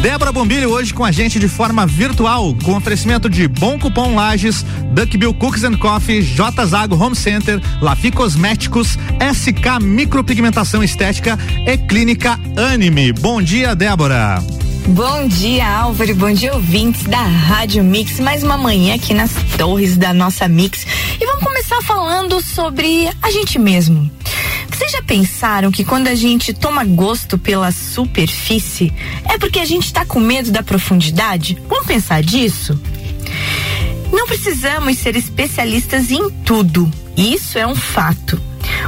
Débora Bombilho hoje com a gente de forma virtual, com oferecimento de Bom Cupom Lages, Duckbill Cookies and Coffee, J Zago Home Center, Lafi Cosméticos, SK Micropigmentação Estética e Clínica Anime. Bom dia, Débora. Bom dia, Álvaro. Bom dia, ouvintes da Rádio Mix. Mais uma manhã aqui nas torres da nossa Mix. E vamos começar falando sobre a gente mesmo. Vocês já pensaram que quando a gente toma gosto pela superfície, é porque a gente está com medo da profundidade? Vamos pensar disso? Não precisamos ser especialistas em tudo. Isso é um fato.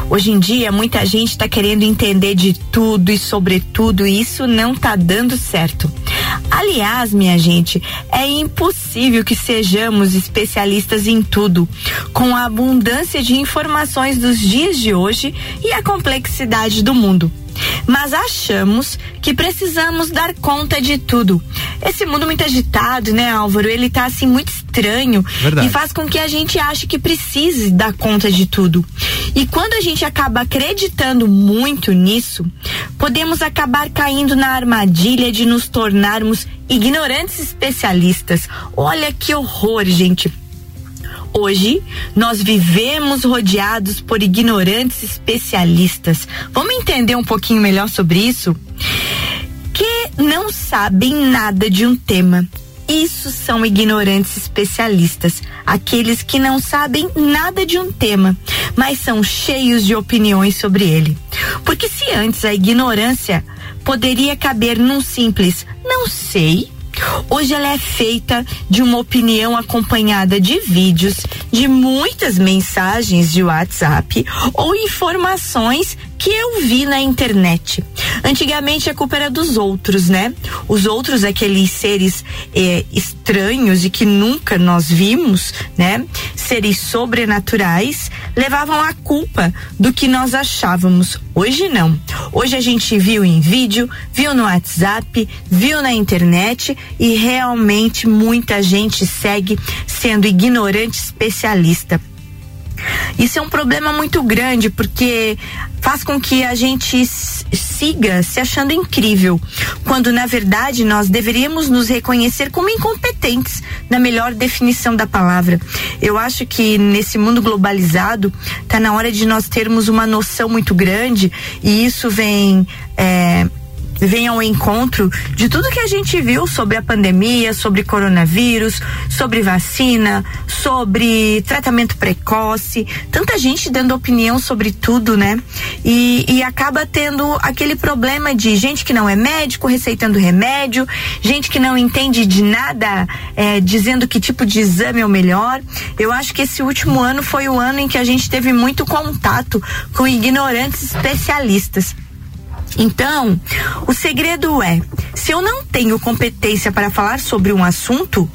Hoje em dia, muita gente está querendo entender de tudo e sobre tudo, e isso não está dando certo. Aliás, minha gente, é impossível que sejamos especialistas em tudo, com a abundância de informações dos dias de hoje e a complexidade do mundo mas achamos que precisamos dar conta de tudo. Esse mundo muito agitado, né, Álvaro? Ele tá assim muito estranho Verdade. e faz com que a gente ache que precise dar conta de tudo. E quando a gente acaba acreditando muito nisso, podemos acabar caindo na armadilha de nos tornarmos ignorantes especialistas. Olha que horror, gente. Hoje, nós vivemos rodeados por ignorantes especialistas. Vamos entender um pouquinho melhor sobre isso? Que não sabem nada de um tema. Isso são ignorantes especialistas, aqueles que não sabem nada de um tema, mas são cheios de opiniões sobre ele. Porque se antes a ignorância poderia caber num simples não sei, Hoje ela é feita de uma opinião acompanhada de vídeos, de muitas mensagens de WhatsApp ou informações que eu vi na internet. Antigamente a culpa era dos outros, né? Os outros, aqueles seres eh, estranhos e que nunca nós vimos, né? Seres sobrenaturais, levavam a culpa do que nós achávamos. Hoje não. Hoje a gente viu em vídeo, viu no WhatsApp, viu na internet e realmente muita gente segue sendo ignorante especialista. Isso é um problema muito grande porque faz com que a gente siga se achando incrível, quando na verdade nós deveríamos nos reconhecer como incompetentes, na melhor definição da palavra. Eu acho que nesse mundo globalizado está na hora de nós termos uma noção muito grande e isso vem é, vem ao encontro de tudo que a gente viu sobre a pandemia, sobre coronavírus, sobre vacina, sobre tratamento precoce, tanta gente dando opinião sobre tudo, né? E, e acaba tendo aquele problema de gente que não é médico receitando remédio, gente que não entende de nada, é, dizendo que tipo de exame é o melhor. Eu acho que esse último ano foi o ano em que a gente teve muito contato com ignorantes especialistas. Então, o segredo é: se eu não tenho competência para falar sobre um assunto,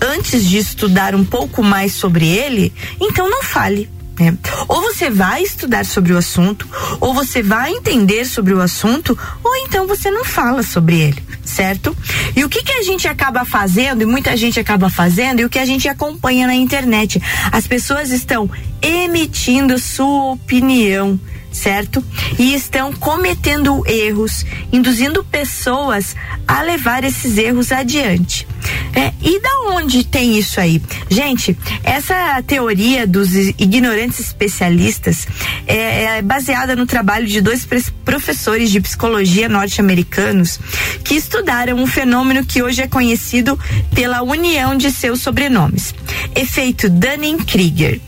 antes de estudar um pouco mais sobre ele, então não fale. Né? Ou você vai estudar sobre o assunto, ou você vai entender sobre o assunto, ou então você não fala sobre ele, certo? E o que que a gente acaba fazendo, e muita gente acaba fazendo, e o que a gente acompanha na internet? As pessoas estão emitindo sua opinião certo? E estão cometendo erros, induzindo pessoas a levar esses erros adiante. É, e da onde tem isso aí? Gente, essa teoria dos ignorantes especialistas é, é baseada no trabalho de dois professores de psicologia norte-americanos que estudaram um fenômeno que hoje é conhecido pela união de seus sobrenomes, efeito Dunning-Krieger.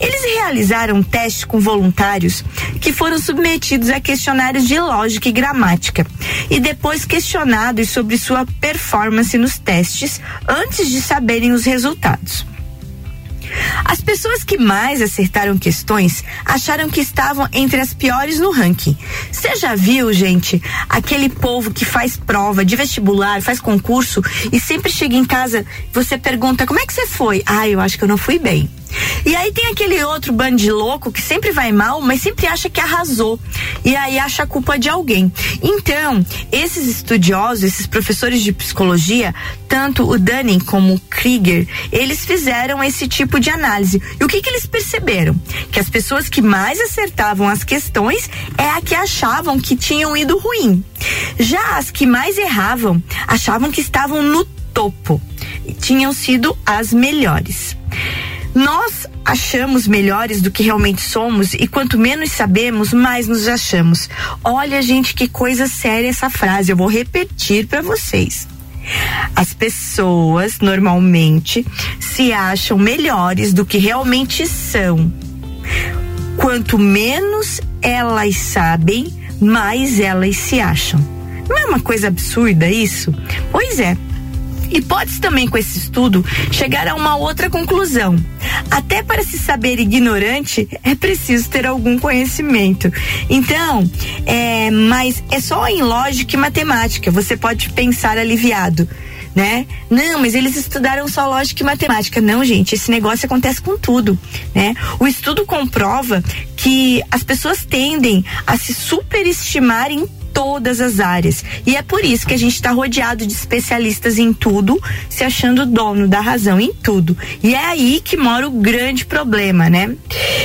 Eles realizaram um teste com voluntários que foram submetidos a questionários de lógica e gramática e depois questionados sobre sua performance nos testes antes de saberem os resultados. As pessoas que mais acertaram questões acharam que estavam entre as piores no ranking. Você já viu, gente, aquele povo que faz prova de vestibular, faz concurso e sempre chega em casa, você pergunta: "Como é que você foi?" "Ah, eu acho que eu não fui bem." E aí tem aquele outro bando de louco que sempre vai mal, mas sempre acha que arrasou. E aí acha a culpa de alguém. Então, esses estudiosos, esses professores de psicologia, tanto o Dunning como o Krieger, eles fizeram esse tipo de análise. E o que, que eles perceberam? Que as pessoas que mais acertavam as questões é a que achavam que tinham ido ruim. Já as que mais erravam achavam que estavam no topo. E tinham sido as melhores. Nós achamos melhores do que realmente somos e quanto menos sabemos, mais nos achamos. Olha, gente, que coisa séria essa frase. Eu vou repetir para vocês. As pessoas normalmente se acham melhores do que realmente são. Quanto menos elas sabem, mais elas se acham. Não é uma coisa absurda isso? Pois é. E pode-se também, com esse estudo, chegar a uma outra conclusão. Até para se saber ignorante, é preciso ter algum conhecimento. Então, é, mas é só em lógica e matemática. Você pode pensar aliviado né? Não, mas eles estudaram só lógica e matemática. Não, gente, esse negócio acontece com tudo, né? O estudo comprova que as pessoas tendem a se superestimar em todas as áreas. E é por isso que a gente está rodeado de especialistas em tudo, se achando dono da razão em tudo. E é aí que mora o grande problema, né?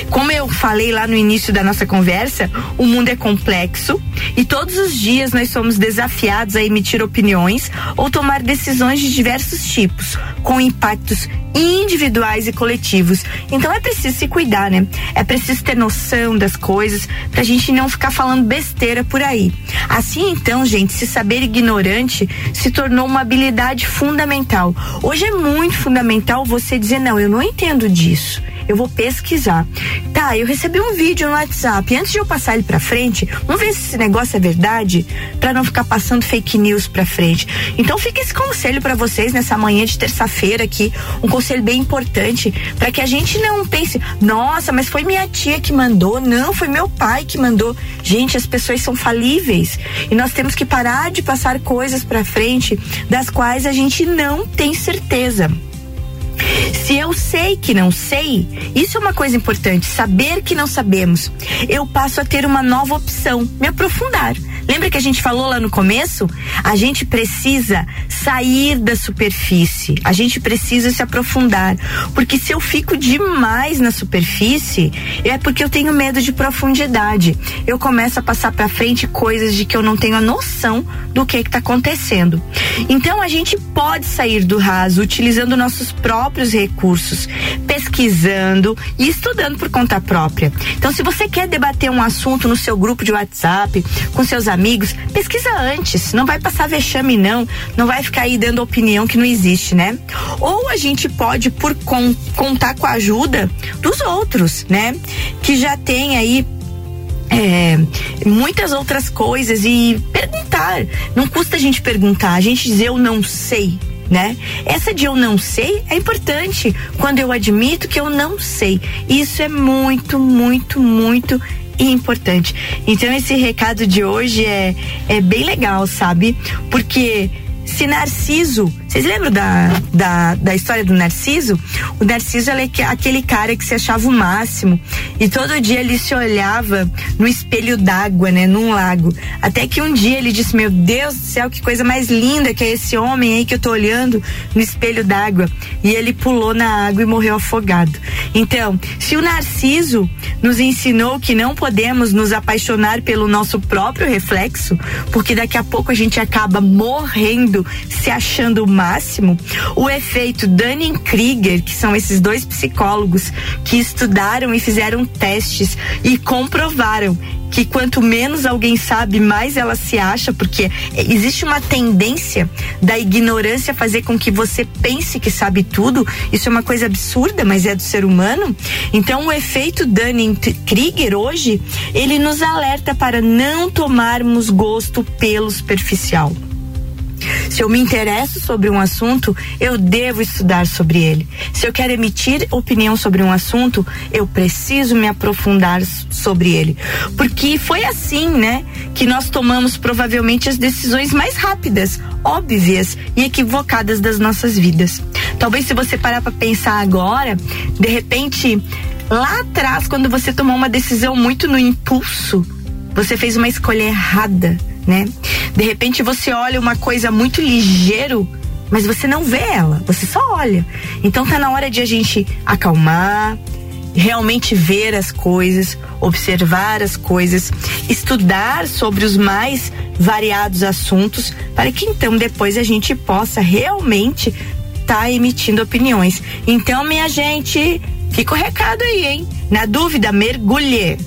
Como eu falei lá no início da nossa conversa, o mundo é complexo e todos os dias nós somos desafiados a emitir opiniões ou tomar decisões de diversos tipos, com impactos individuais e coletivos. Então é preciso se cuidar, né? É preciso ter noção das coisas pra gente não ficar falando besteira por aí. Assim, então, gente, se saber ignorante se tornou uma habilidade fundamental. Hoje é muito fundamental você dizer: não, eu não entendo disso eu vou pesquisar. Tá, eu recebi um vídeo no WhatsApp. Antes de eu passar ele para frente, vamos ver se esse negócio é verdade, para não ficar passando fake news para frente. Então fica esse conselho para vocês nessa manhã de terça-feira aqui, um conselho bem importante, para que a gente não pense, nossa, mas foi minha tia que mandou, não, foi meu pai que mandou. Gente, as pessoas são falíveis e nós temos que parar de passar coisas para frente das quais a gente não tem certeza. Se eu sei que não sei, isso é uma coisa importante, saber que não sabemos. Eu passo a ter uma nova opção, me aprofundar. Lembra que a gente falou lá no começo? A gente precisa sair da superfície, a gente precisa se aprofundar. Porque se eu fico demais na superfície, é porque eu tenho medo de profundidade. Eu começo a passar para frente coisas de que eu não tenho a noção do que está acontecendo. Então a gente pode sair do raso utilizando nossos próprios recursos, pesquisando e estudando por conta própria. Então, se você quer debater um assunto no seu grupo de WhatsApp, com seus amigos, pesquisa antes. Não vai passar vexame, não. Não vai ficar aí dando opinião que não existe, né? Ou a gente pode, por con contar com a ajuda dos outros, né? Que já tem aí é, muitas outras coisas e perguntar. Não custa a gente perguntar, a gente dizer eu não sei. Né? Essa de eu não sei é importante quando eu admito que eu não sei. Isso é muito, muito, muito importante. Então esse recado de hoje é, é bem legal, sabe? Porque se Narciso vocês lembram da, da, da história do Narciso? O Narciso é aquele cara que se achava o máximo e todo dia ele se olhava no espelho d'água, né? Num lago. Até que um dia ele disse: Meu Deus do céu, que coisa mais linda que é esse homem aí que eu tô olhando no espelho d'água. E ele pulou na água e morreu afogado. Então, se o Narciso nos ensinou que não podemos nos apaixonar pelo nosso próprio reflexo, porque daqui a pouco a gente acaba morrendo se achando mal máximo o efeito Dunning-Krieger, que são esses dois psicólogos que estudaram e fizeram testes e comprovaram que quanto menos alguém sabe, mais ela se acha, porque existe uma tendência da ignorância fazer com que você pense que sabe tudo. Isso é uma coisa absurda, mas é do ser humano. Então, o efeito Dunning-Krieger hoje, ele nos alerta para não tomarmos gosto pelo superficial. Se eu me interesso sobre um assunto, eu devo estudar sobre ele. Se eu quero emitir opinião sobre um assunto, eu preciso me aprofundar sobre ele. Porque foi assim, né, que nós tomamos provavelmente as decisões mais rápidas, óbvias e equivocadas das nossas vidas. Talvez se você parar para pensar agora, de repente, lá atrás, quando você tomou uma decisão muito no impulso, você fez uma escolha errada, né? De repente você olha uma coisa muito ligeiro, mas você não vê ela, você só olha. Então tá na hora de a gente acalmar, realmente ver as coisas, observar as coisas, estudar sobre os mais variados assuntos, para que então depois a gente possa realmente tá emitindo opiniões. Então, minha gente, fica o recado aí, hein? Na dúvida, mergulhe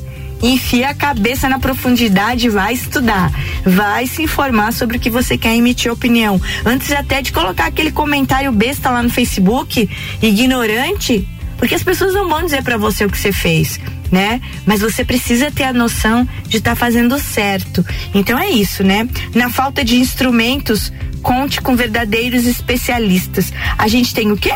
enfia a cabeça na profundidade, vai estudar, vai se informar sobre o que você quer emitir opinião. Antes até de colocar aquele comentário besta lá no Facebook, ignorante, porque as pessoas não vão dizer para você o que você fez, né? Mas você precisa ter a noção de estar tá fazendo certo. Então é isso, né? Na falta de instrumentos, conte com verdadeiros especialistas. A gente tem o quê?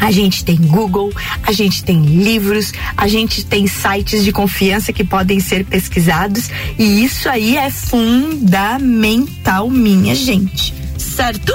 A gente tem Google, a gente tem livros, a gente tem sites de confiança que podem ser pesquisados e isso aí é fundamental, minha gente. Certo?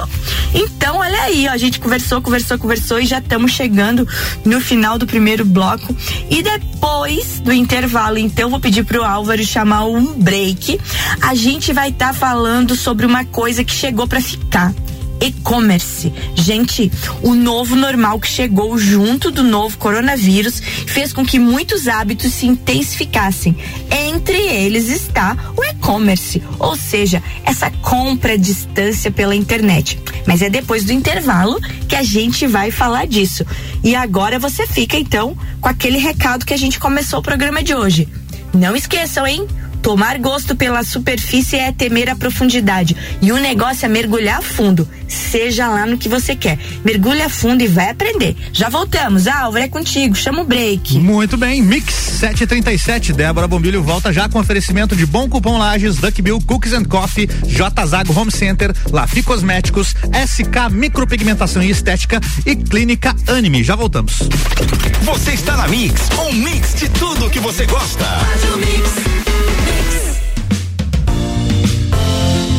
Então, olha aí, ó, a gente conversou, conversou, conversou e já estamos chegando no final do primeiro bloco. E depois do intervalo, então, vou pedir pro Álvaro chamar um break. A gente vai estar tá falando sobre uma coisa que chegou para ficar e-commerce. Gente, o novo normal que chegou junto do novo coronavírus fez com que muitos hábitos se intensificassem. Entre eles está o e-commerce, ou seja, essa compra à distância pela internet. Mas é depois do intervalo que a gente vai falar disso. E agora você fica então com aquele recado que a gente começou o programa de hoje. Não esqueçam, hein? Tomar gosto pela superfície é temer a profundidade. E o negócio é mergulhar fundo. Seja lá no que você quer. Mergulha fundo e vai aprender. Já voltamos. Álvaro, é contigo. Chama o break. Muito bem. Mix 737. Débora Bombilho volta já com oferecimento de bom cupom Lages, Duck Bill Cookies and Coffee, J Zago Home Center, Lafi Cosméticos, SK Micropigmentação e Estética e Clínica Anime. Já voltamos. Você está na Mix, um mix de tudo que você gosta. Faz o mix.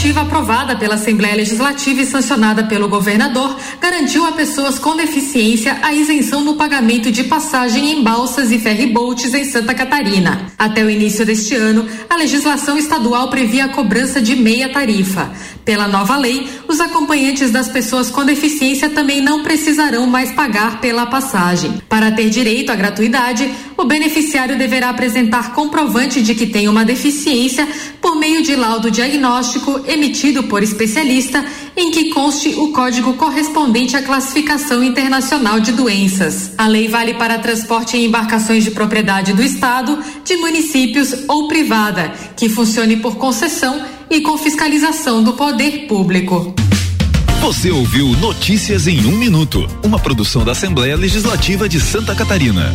Iniciativa aprovada pela Assembleia Legislativa e sancionada pelo governador garantiu a pessoas com deficiência a isenção no pagamento de passagem em balsas e ferryboats em Santa Catarina. Até o início deste ano, a legislação estadual previa a cobrança de meia tarifa. Pela nova lei, os acompanhantes das pessoas com deficiência também não precisarão mais pagar pela passagem. Para ter direito à gratuidade, o beneficiário deverá apresentar comprovante de que tem uma deficiência por meio de laudo diagnóstico emitido por especialista em que conste o código correspondente à classificação internacional de doenças. A lei vale para transporte em embarcações de propriedade do Estado, de municípios ou privada, que funcione por concessão e com fiscalização do poder público. Você ouviu Notícias em um Minuto, uma produção da Assembleia Legislativa de Santa Catarina.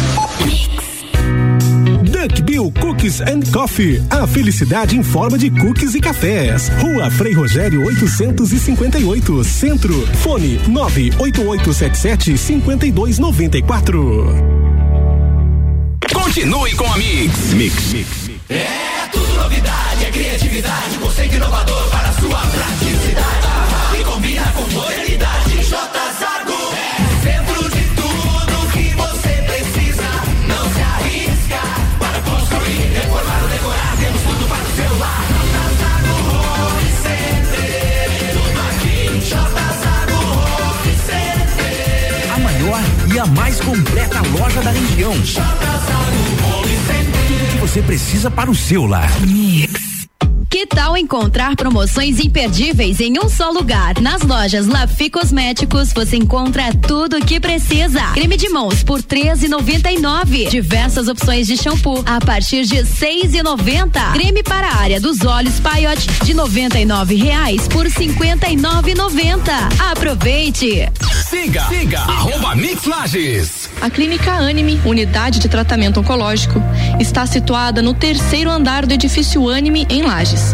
Bill Cookies and Coffee. A felicidade em forma de cookies e cafés. Rua Frei Rogério 858, Centro. Fone 98877 5294. Continue com a Mix. Mix. Mix. É tudo novidade, é criatividade, conceito inovador para sua praticidade. E combina com modernidade. J a mais completa loja da região. Tudo que você precisa para o seu lar. Mix. Tal encontrar promoções imperdíveis em um só lugar? Nas lojas Lafi Cosméticos você encontra tudo o que precisa. Creme de mãos por 13,99. Diversas opções de shampoo a partir de 6,90. Creme para a área dos olhos Paiote de 99 reais por 59,90. Aproveite. Siga, siga, arroba Mix Lages. A Clínica Anime, unidade de tratamento oncológico, está situada no terceiro andar do edifício Anime em Lages.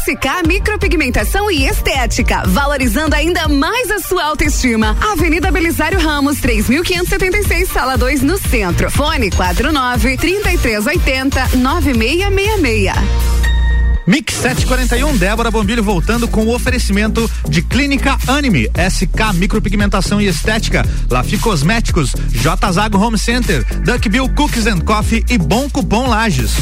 SK Micropigmentação e Estética, valorizando ainda mais a sua autoestima. Avenida Belisário Ramos, 3576, sala 2, no centro. Fone 49 3380 9666. Mix 741, Débora Bombilho voltando com o oferecimento de Clínica Anime, SK Micropigmentação e Estética, Lafi Cosméticos, J Zago Home Center, Duck Bill Cookies and Coffee e Bom Cupom Lages.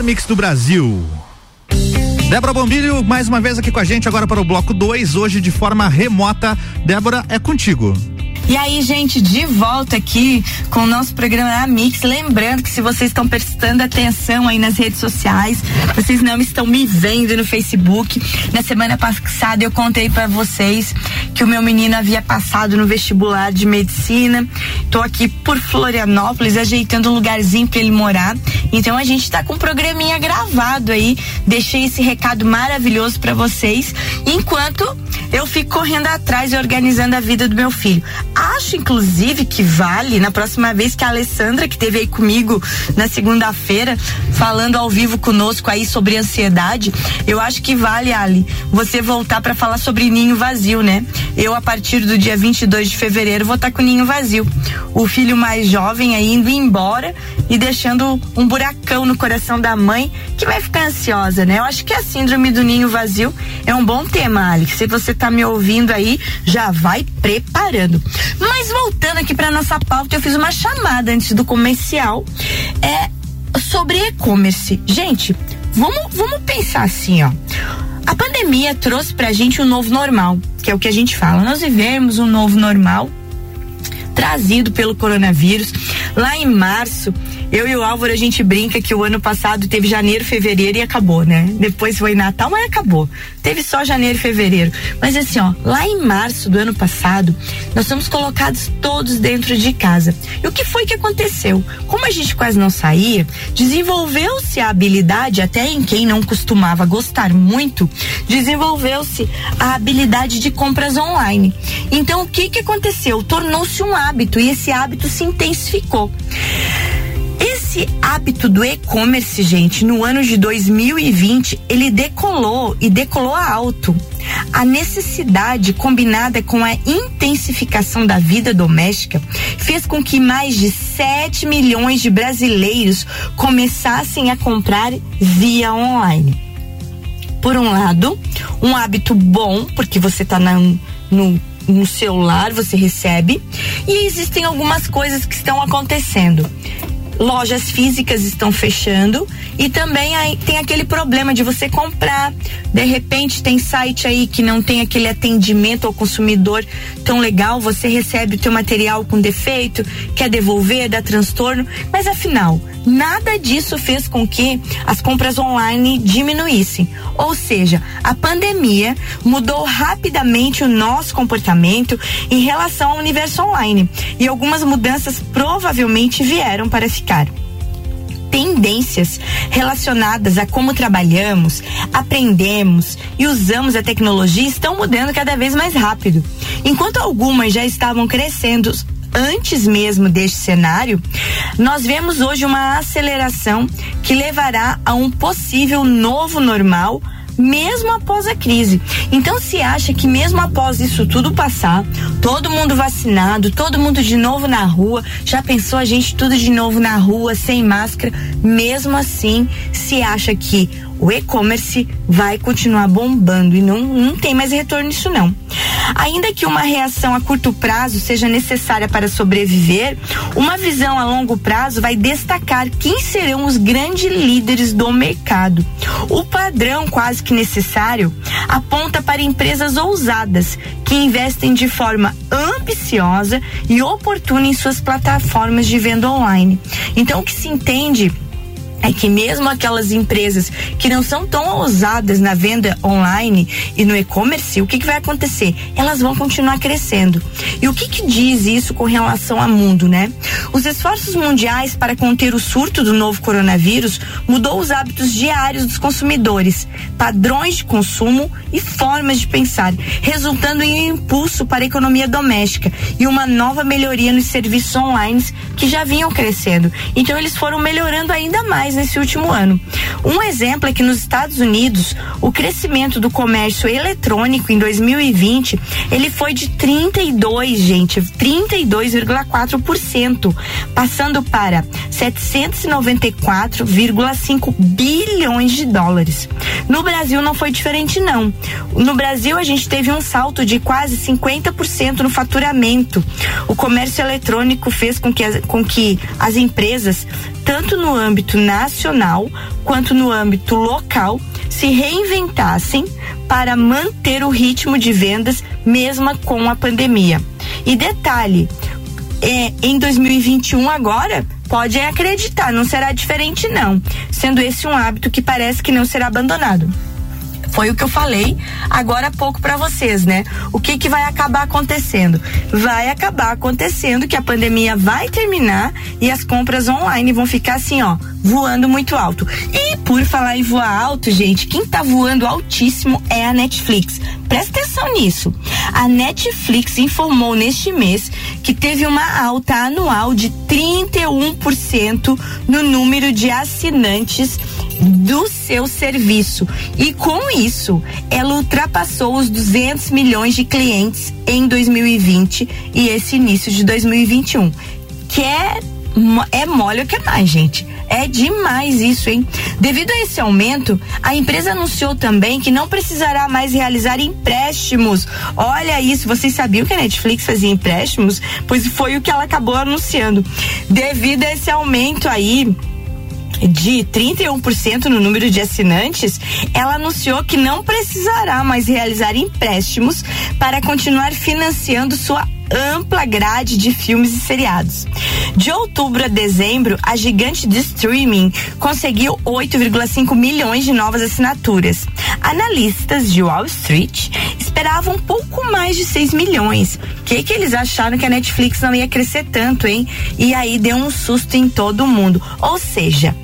Melhor mix do Brasil. Débora Bombilho, mais uma vez aqui com a gente agora para o bloco 2, hoje de forma remota. Débora, é contigo. E aí, gente, de volta aqui com o nosso programa Mix. Lembrando que se vocês estão prestando atenção aí nas redes sociais, vocês não estão me vendo no Facebook. Na semana passada eu contei para vocês que o meu menino havia passado no vestibular de medicina. Tô aqui por Florianópolis ajeitando um lugarzinho para ele morar. Então a gente tá com um programinha gravado aí. Deixei esse recado maravilhoso para vocês. Enquanto eu fico correndo atrás e organizando a vida do meu filho. Acho, inclusive, que vale, na próxima vez que a Alessandra, que teve aí comigo na segunda-feira, falando ao vivo conosco aí sobre ansiedade, eu acho que vale, Ali, você voltar para falar sobre ninho vazio, né? Eu, a partir do dia 22 de fevereiro, vou estar tá com o ninho vazio. O filho mais jovem aí indo embora e deixando um buracão no coração da mãe, que vai ficar ansiosa, né? Eu acho que a síndrome do ninho vazio é um bom tema, Ali. Se você tá me ouvindo aí, já vai preparando. Mas voltando aqui para nossa pauta, eu fiz uma chamada antes do comercial é sobre e-commerce. Gente, vamos, vamos pensar assim, ó. A pandemia trouxe pra gente um novo normal, que é o que a gente fala. Nós vivemos um novo normal trazido pelo coronavírus. Lá em março, eu e o Álvaro a gente brinca que o ano passado teve janeiro, fevereiro e acabou, né? Depois foi Natal, mas acabou. Teve só janeiro e fevereiro. Mas assim, ó, lá em março do ano passado, nós fomos colocados todos dentro de casa. E o que foi que aconteceu? Como a gente quase não saía, desenvolveu-se a habilidade, até em quem não costumava gostar muito, desenvolveu-se a habilidade de compras online. Então, o que que aconteceu? Tornou-se um hábito e esse hábito se intensificou. Esse hábito do e-commerce, gente, no ano de 2020, ele decolou e decolou alto. A necessidade combinada com a intensificação da vida doméstica fez com que mais de 7 milhões de brasileiros começassem a comprar via online. Por um lado, um hábito bom, porque você está no no celular, você recebe. E existem algumas coisas que estão acontecendo lojas físicas estão fechando e também tem aquele problema de você comprar, de repente tem site aí que não tem aquele atendimento ao consumidor tão legal, você recebe o teu material com defeito, quer devolver, dá transtorno, mas afinal, nada disso fez com que as compras online diminuíssem. Ou seja, a pandemia mudou rapidamente o nosso comportamento em relação ao universo online. E algumas mudanças provavelmente vieram para ficar tendências relacionadas a como trabalhamos, aprendemos e usamos a tecnologia estão mudando cada vez mais rápido. Enquanto algumas já estavam crescendo antes mesmo deste cenário, nós vemos hoje uma aceleração que levará a um possível novo normal mesmo após a crise. Então se acha que mesmo após isso tudo passar, todo mundo vacinado, todo mundo de novo na rua, já pensou a gente tudo de novo na rua, sem máscara, mesmo assim se acha que o e-commerce vai continuar bombando e não, não tem mais retorno nisso não. Ainda que uma reação a curto prazo seja necessária para sobreviver, uma visão a longo prazo vai destacar quem serão os grandes líderes do mercado. O padrão quase que necessário aponta para empresas ousadas que investem de forma ambiciosa e oportuna em suas plataformas de venda online. Então o que se entende é que mesmo aquelas empresas que não são tão ousadas na venda online e no e-commerce, o que, que, vai acontecer? Elas vão continuar crescendo. E o que, que diz isso com relação ao mundo, né? Os esforços mundiais para conter o surto do novo coronavírus mudou os hábitos diários dos consumidores, padrões de consumo e formas de pensar, resultando em um impulso para a economia doméstica e uma nova melhoria nos serviços online que já vinham crescendo. Então eles foram melhorando ainda mais mais nesse último ano. Um exemplo é que nos Estados Unidos, o crescimento do comércio eletrônico em 2020, ele foi de 32, gente, 32,4%, passando para 794,5 bilhões de dólares. No Brasil não foi diferente não. No Brasil a gente teve um salto de quase 50% no faturamento. O comércio eletrônico fez com que, com que as empresas tanto no âmbito nacional quanto no âmbito local, se reinventassem para manter o ritmo de vendas mesmo com a pandemia. E detalhe, é, em 2021 agora, pode acreditar, não será diferente não, sendo esse um hábito que parece que não será abandonado. Foi o que eu falei agora há pouco para vocês, né? O que que vai acabar acontecendo? Vai acabar acontecendo que a pandemia vai terminar e as compras online vão ficar assim, ó, voando muito alto. E por falar em voar alto, gente, quem tá voando altíssimo é a Netflix. Presta atenção nisso. A Netflix informou neste mês que teve uma alta anual de 31% no número de assinantes do seu serviço. E com isso, ela ultrapassou os 200 milhões de clientes em 2020 e esse início de 2021. Que é, é mole o que é mais, gente. É demais isso, hein? Devido a esse aumento, a empresa anunciou também que não precisará mais realizar empréstimos. Olha isso, vocês sabiam que a Netflix fazia empréstimos? Pois foi o que ela acabou anunciando. Devido a esse aumento aí, de 31% no número de assinantes, ela anunciou que não precisará mais realizar empréstimos para continuar financiando sua ampla grade de filmes e seriados. De outubro a dezembro, a gigante de streaming conseguiu 8,5 milhões de novas assinaturas. Analistas de Wall Street esperavam pouco mais de 6 milhões. O que, que eles acharam que a Netflix não ia crescer tanto, hein? E aí deu um susto em todo mundo. Ou seja,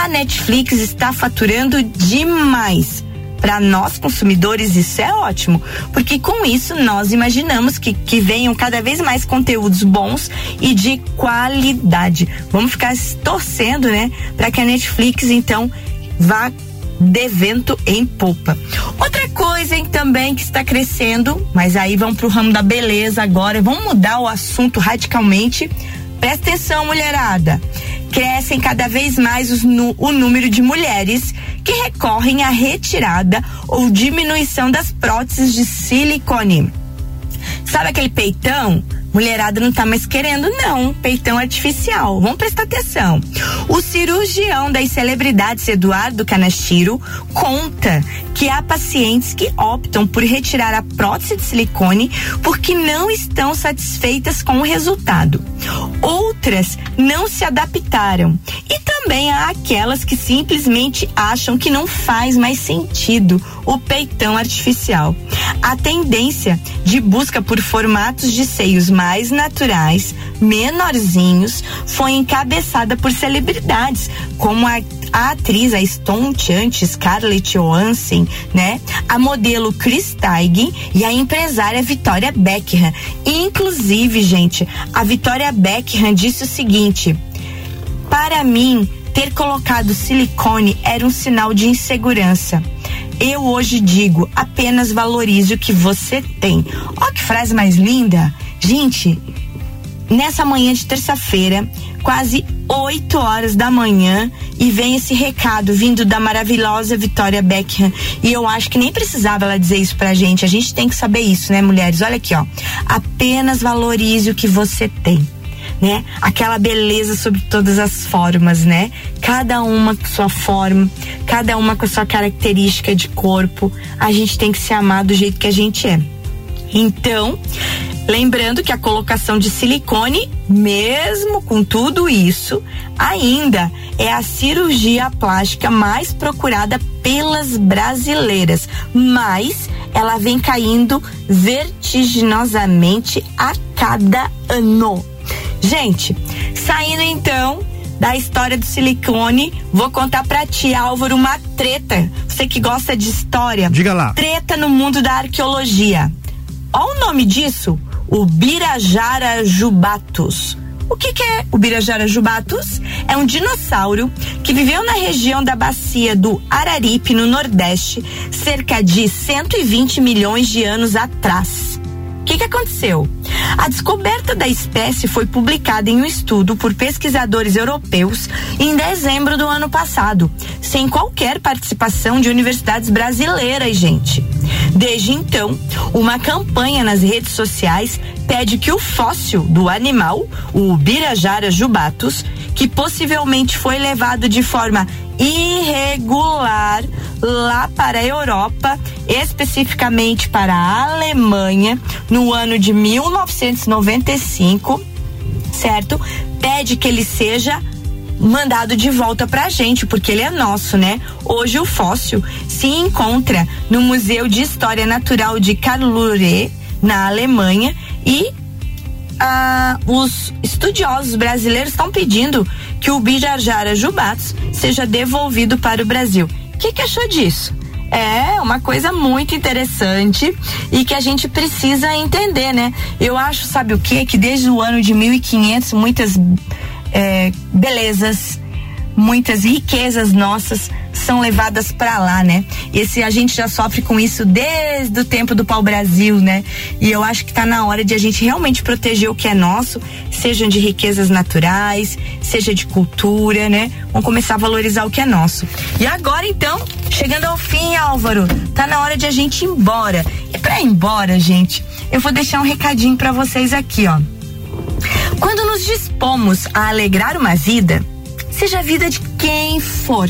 a Netflix está faturando demais. Para nós consumidores, isso é ótimo, porque com isso nós imaginamos que, que venham cada vez mais conteúdos bons e de qualidade. Vamos ficar torcendo, né, para que a Netflix então vá de vento em popa. Outra coisa hein, também que está crescendo, mas aí vamos para o ramo da beleza agora, vamos mudar o assunto radicalmente. Presta atenção, mulherada crescem cada vez mais os, o número de mulheres que recorrem à retirada ou diminuição das próteses de silicone. Sabe aquele peitão? Mulherada não tá mais querendo, não. Peitão artificial. Vamos prestar atenção. O cirurgião das celebridades, Eduardo Canastiro, conta que há pacientes que optam por retirar a prótese de silicone porque não estão satisfeitas com o resultado. Outras não se adaptaram. E também há aquelas que simplesmente acham que não faz mais sentido o peitão artificial. A tendência de busca por formatos de seios mais naturais, menorzinhos, foi encabeçada por celebridades como a a atriz, a estonteante Scarlett Johansson, né? A modelo Chris Teigen e a empresária Victoria Beckham. Inclusive, gente, a Victoria Beckham disse o seguinte: para mim, ter colocado silicone era um sinal de insegurança. Eu hoje digo, apenas valorize o que você tem. Ó que frase mais linda. Gente, nessa manhã de terça-feira, quase 8 horas da manhã, e vem esse recado vindo da maravilhosa Vitória Beckham. E eu acho que nem precisava ela dizer isso pra gente. A gente tem que saber isso, né, mulheres? Olha aqui, ó. Apenas valorize o que você tem. Né? Aquela beleza sobre todas as formas, né? Cada uma com sua forma, cada uma com sua característica de corpo. A gente tem que se amar do jeito que a gente é. Então, lembrando que a colocação de silicone, mesmo com tudo isso, ainda é a cirurgia plástica mais procurada pelas brasileiras, mas ela vem caindo vertiginosamente a cada ano. Gente, saindo então da história do silicone, vou contar pra ti, Álvaro, uma treta. Você que gosta de história. Diga lá. Treta no mundo da arqueologia. Olha o nome disso: o Birajara jubatus. O que, que, é o Birajara jubatus? É um dinossauro que viveu na região da bacia do Araripe, no Nordeste, cerca de 120 milhões de anos atrás. Que, que aconteceu? A descoberta da espécie foi publicada em um estudo por pesquisadores europeus em dezembro do ano passado, sem qualquer participação de universidades brasileiras, gente. Desde então, uma campanha nas redes sociais pede que o fóssil do animal, o Birajara jubatus, que possivelmente foi levado de forma irregular lá para a Europa, especificamente para a Alemanha, no ano de 1995, certo? Pede que ele seja mandado de volta pra gente, porque ele é nosso, né? Hoje o fóssil se encontra no Museu de História Natural de Karlsruhe, na Alemanha, e ah, os estudiosos brasileiros estão pedindo que o Bijajara Jubatos seja devolvido para o Brasil. O que, que achou disso? É uma coisa muito interessante e que a gente precisa entender, né? Eu acho, sabe o que? Que desde o ano de 1500 muitas é, belezas, muitas riquezas nossas são levadas para lá, né? Esse a gente já sofre com isso desde o tempo do pau-brasil, né? E eu acho que está na hora de a gente realmente proteger o que é nosso, sejam de riquezas naturais, seja de cultura, né? Vamos começar a valorizar o que é nosso. E agora então, chegando ao fim, Álvaro, tá na hora de a gente ir embora. E para ir embora, gente, eu vou deixar um recadinho para vocês aqui, ó. Quando nos dispomos a alegrar uma vida, seja a vida de quem for,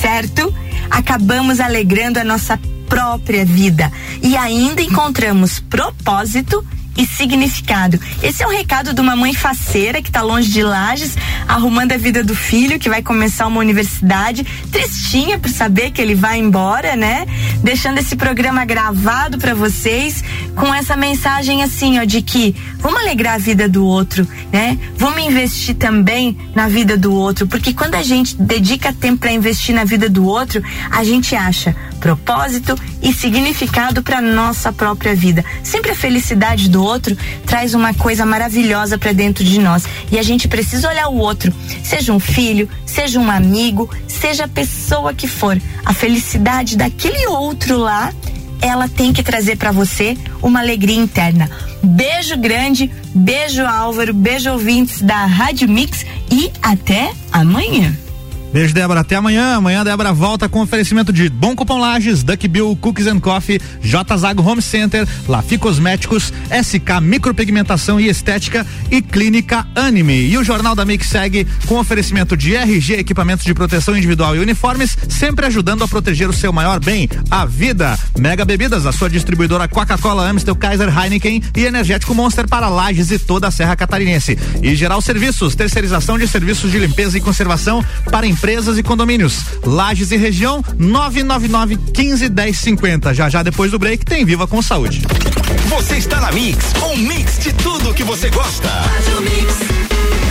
certo? Acabamos alegrando a nossa própria vida e ainda encontramos propósito e significado. Esse é o recado de uma mãe faceira que está longe de Lages, arrumando a vida do filho que vai começar uma universidade, tristinha por saber que ele vai embora, né? Deixando esse programa gravado para vocês com essa mensagem assim, ó, de que vamos alegrar a vida do outro, né? Vamos investir também na vida do outro, porque quando a gente dedica tempo para investir na vida do outro, a gente acha propósito e significado para nossa própria vida. Sempre a felicidade do outro traz uma coisa maravilhosa para dentro de nós e a gente precisa olhar o outro, seja um filho, seja um amigo, seja a pessoa que for. A felicidade daquele outro lá ela tem que trazer para você uma alegria interna. Beijo grande, beijo Álvaro, beijo ouvintes da Rádio Mix e até amanhã. Beijo, Débora. Até amanhã. Amanhã Débora volta com oferecimento de Bom Cupom Lages, Duck Bill Cookies and Coffee, J Zago Home Center, Lafi Cosméticos, SK Micropigmentação e Estética e Clínica Anime. E o Jornal da Mix segue com oferecimento de RG Equipamentos de Proteção Individual e Uniformes, sempre ajudando a proteger o seu maior bem, a vida. Mega Bebidas, a sua distribuidora Coca-Cola, Amstel, Kaiser, Heineken e Energético Monster para Lages e toda a Serra Catarinense. E Geral Serviços, terceirização de serviços de limpeza e conservação para empresas e condomínios. Lages e região 999 15 10 50. Já já depois do break tem Viva com Saúde. Você está na Mix, um mix de tudo que você gosta. Faz o mix.